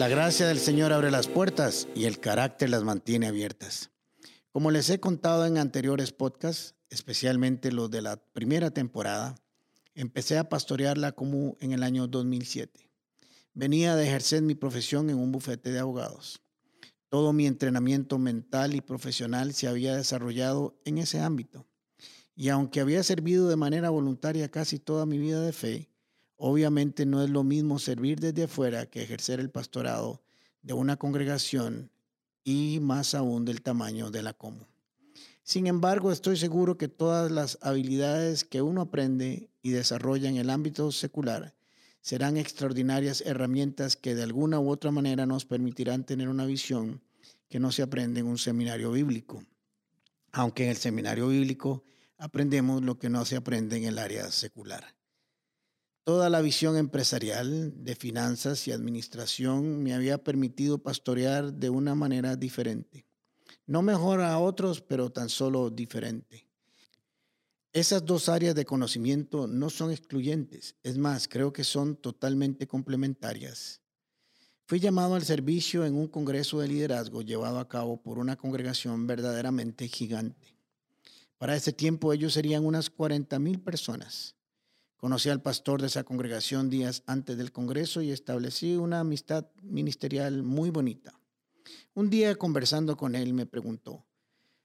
La gracia del Señor abre las puertas y el carácter las mantiene abiertas. Como les he contado en anteriores podcasts, especialmente los de la primera temporada, empecé a pastorearla como en el año 2007. Venía de ejercer mi profesión en un bufete de abogados. Todo mi entrenamiento mental y profesional se había desarrollado en ese ámbito. Y aunque había servido de manera voluntaria casi toda mi vida de fe, Obviamente no es lo mismo servir desde afuera que ejercer el pastorado de una congregación y más aún del tamaño de la común. Sin embargo, estoy seguro que todas las habilidades que uno aprende y desarrolla en el ámbito secular serán extraordinarias herramientas que de alguna u otra manera nos permitirán tener una visión que no se aprende en un seminario bíblico. Aunque en el seminario bíblico aprendemos lo que no se aprende en el área secular. Toda la visión empresarial de finanzas y administración me había permitido pastorear de una manera diferente. No mejor a otros, pero tan solo diferente. Esas dos áreas de conocimiento no son excluyentes, es más, creo que son totalmente complementarias. Fui llamado al servicio en un congreso de liderazgo llevado a cabo por una congregación verdaderamente gigante. Para ese tiempo ellos serían unas 40 mil personas. Conocí al pastor de esa congregación días antes del Congreso y establecí una amistad ministerial muy bonita. Un día conversando con él me preguntó,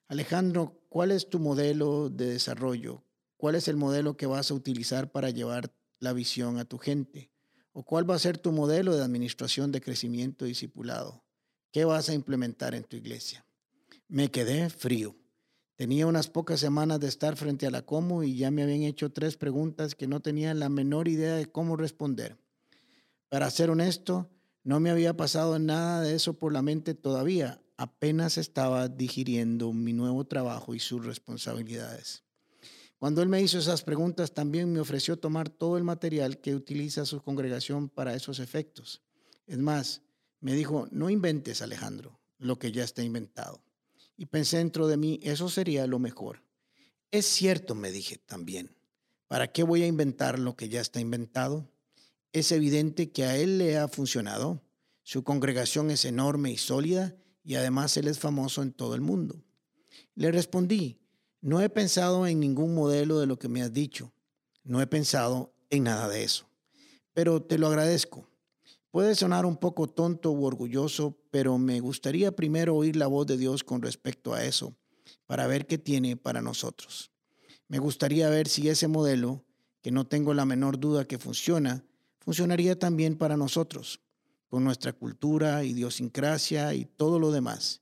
Alejandro, ¿cuál es tu modelo de desarrollo? ¿Cuál es el modelo que vas a utilizar para llevar la visión a tu gente? ¿O cuál va a ser tu modelo de administración de crecimiento discipulado? ¿Qué vas a implementar en tu iglesia? Me quedé frío. Tenía unas pocas semanas de estar frente a la Como y ya me habían hecho tres preguntas que no tenía la menor idea de cómo responder. Para ser honesto, no me había pasado nada de eso por la mente todavía. Apenas estaba digiriendo mi nuevo trabajo y sus responsabilidades. Cuando él me hizo esas preguntas, también me ofreció tomar todo el material que utiliza su congregación para esos efectos. Es más, me dijo, no inventes, Alejandro, lo que ya está inventado. Y pensé dentro de mí, eso sería lo mejor. Es cierto, me dije también. ¿Para qué voy a inventar lo que ya está inventado? Es evidente que a él le ha funcionado. Su congregación es enorme y sólida y además él es famoso en todo el mundo. Le respondí, no he pensado en ningún modelo de lo que me has dicho. No he pensado en nada de eso. Pero te lo agradezco. Puede sonar un poco tonto u orgulloso, pero me gustaría primero oír la voz de Dios con respecto a eso, para ver qué tiene para nosotros. Me gustaría ver si ese modelo, que no tengo la menor duda que funciona, funcionaría también para nosotros, con nuestra cultura, idiosincrasia y todo lo demás.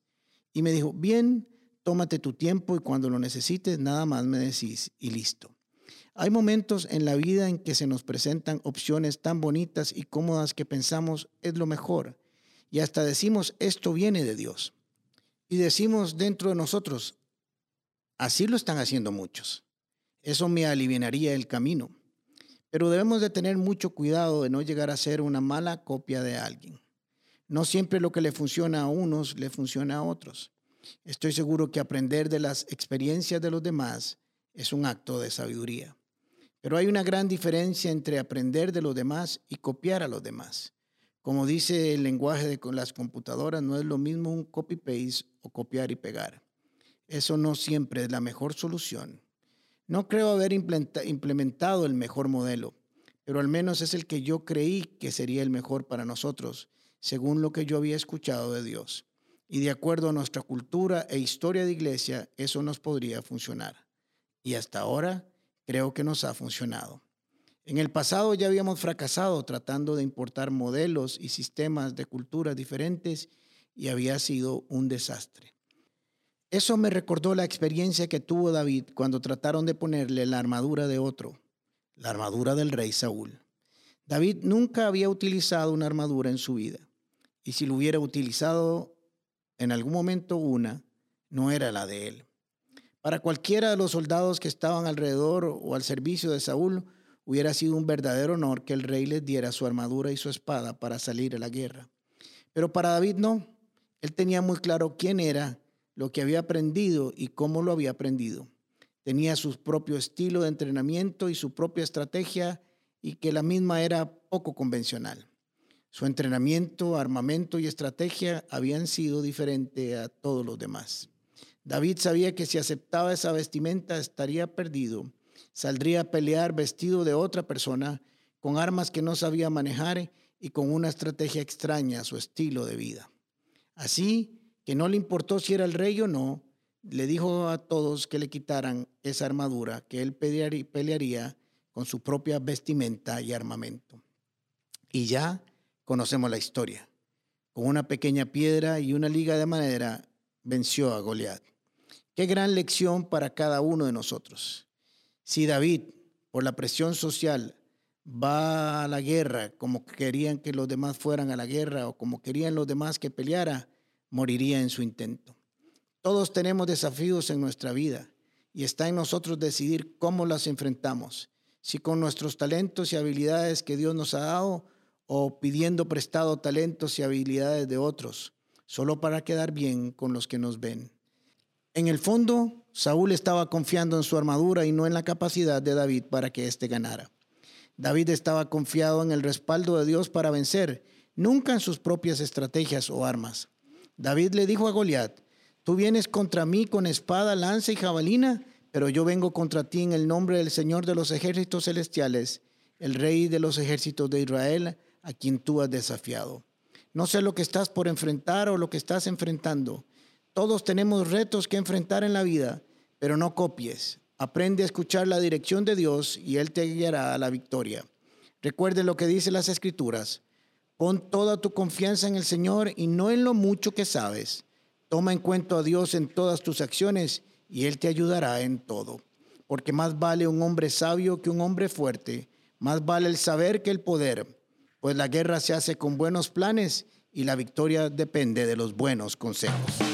Y me dijo, bien, tómate tu tiempo y cuando lo necesites, nada más me decís y listo. Hay momentos en la vida en que se nos presentan opciones tan bonitas y cómodas que pensamos es lo mejor. Y hasta decimos, esto viene de Dios. Y decimos dentro de nosotros, así lo están haciendo muchos. Eso me aliviaría el camino. Pero debemos de tener mucho cuidado de no llegar a ser una mala copia de alguien. No siempre lo que le funciona a unos le funciona a otros. Estoy seguro que aprender de las experiencias de los demás es un acto de sabiduría. Pero hay una gran diferencia entre aprender de los demás y copiar a los demás. Como dice el lenguaje de las computadoras, no es lo mismo un copy-paste o copiar y pegar. Eso no siempre es la mejor solución. No creo haber implementado el mejor modelo, pero al menos es el que yo creí que sería el mejor para nosotros, según lo que yo había escuchado de Dios. Y de acuerdo a nuestra cultura e historia de iglesia, eso nos podría funcionar. Y hasta ahora creo que nos ha funcionado. En el pasado ya habíamos fracasado tratando de importar modelos y sistemas de culturas diferentes y había sido un desastre. Eso me recordó la experiencia que tuvo David cuando trataron de ponerle la armadura de otro, la armadura del rey Saúl. David nunca había utilizado una armadura en su vida y si lo hubiera utilizado en algún momento una, no era la de él. Para cualquiera de los soldados que estaban alrededor o al servicio de Saúl, hubiera sido un verdadero honor que el rey les diera su armadura y su espada para salir a la guerra. Pero para David no. Él tenía muy claro quién era, lo que había aprendido y cómo lo había aprendido. Tenía su propio estilo de entrenamiento y su propia estrategia y que la misma era poco convencional. Su entrenamiento, armamento y estrategia habían sido diferentes a todos los demás. David sabía que si aceptaba esa vestimenta estaría perdido. Saldría a pelear vestido de otra persona, con armas que no sabía manejar y con una estrategia extraña a su estilo de vida. Así que no le importó si era el rey o no, le dijo a todos que le quitaran esa armadura, que él pelearía con su propia vestimenta y armamento. Y ya conocemos la historia. Con una pequeña piedra y una liga de madera venció a Goliat. Qué gran lección para cada uno de nosotros. Si David, por la presión social, va a la guerra como querían que los demás fueran a la guerra o como querían los demás que peleara, moriría en su intento. Todos tenemos desafíos en nuestra vida y está en nosotros decidir cómo las enfrentamos, si con nuestros talentos y habilidades que Dios nos ha dado o pidiendo prestado talentos y habilidades de otros, solo para quedar bien con los que nos ven. En el fondo, Saúl estaba confiando en su armadura y no en la capacidad de David para que éste ganara. David estaba confiado en el respaldo de Dios para vencer, nunca en sus propias estrategias o armas. David le dijo a Goliat, tú vienes contra mí con espada, lanza y jabalina, pero yo vengo contra ti en el nombre del Señor de los ejércitos celestiales, el Rey de los ejércitos de Israel, a quien tú has desafiado. No sé lo que estás por enfrentar o lo que estás enfrentando. Todos tenemos retos que enfrentar en la vida, pero no copies. Aprende a escuchar la dirección de Dios y Él te guiará a la victoria. Recuerde lo que dice las Escrituras. Pon toda tu confianza en el Señor y no en lo mucho que sabes. Toma en cuenta a Dios en todas tus acciones y Él te ayudará en todo. Porque más vale un hombre sabio que un hombre fuerte, más vale el saber que el poder, pues la guerra se hace con buenos planes y la victoria depende de los buenos consejos.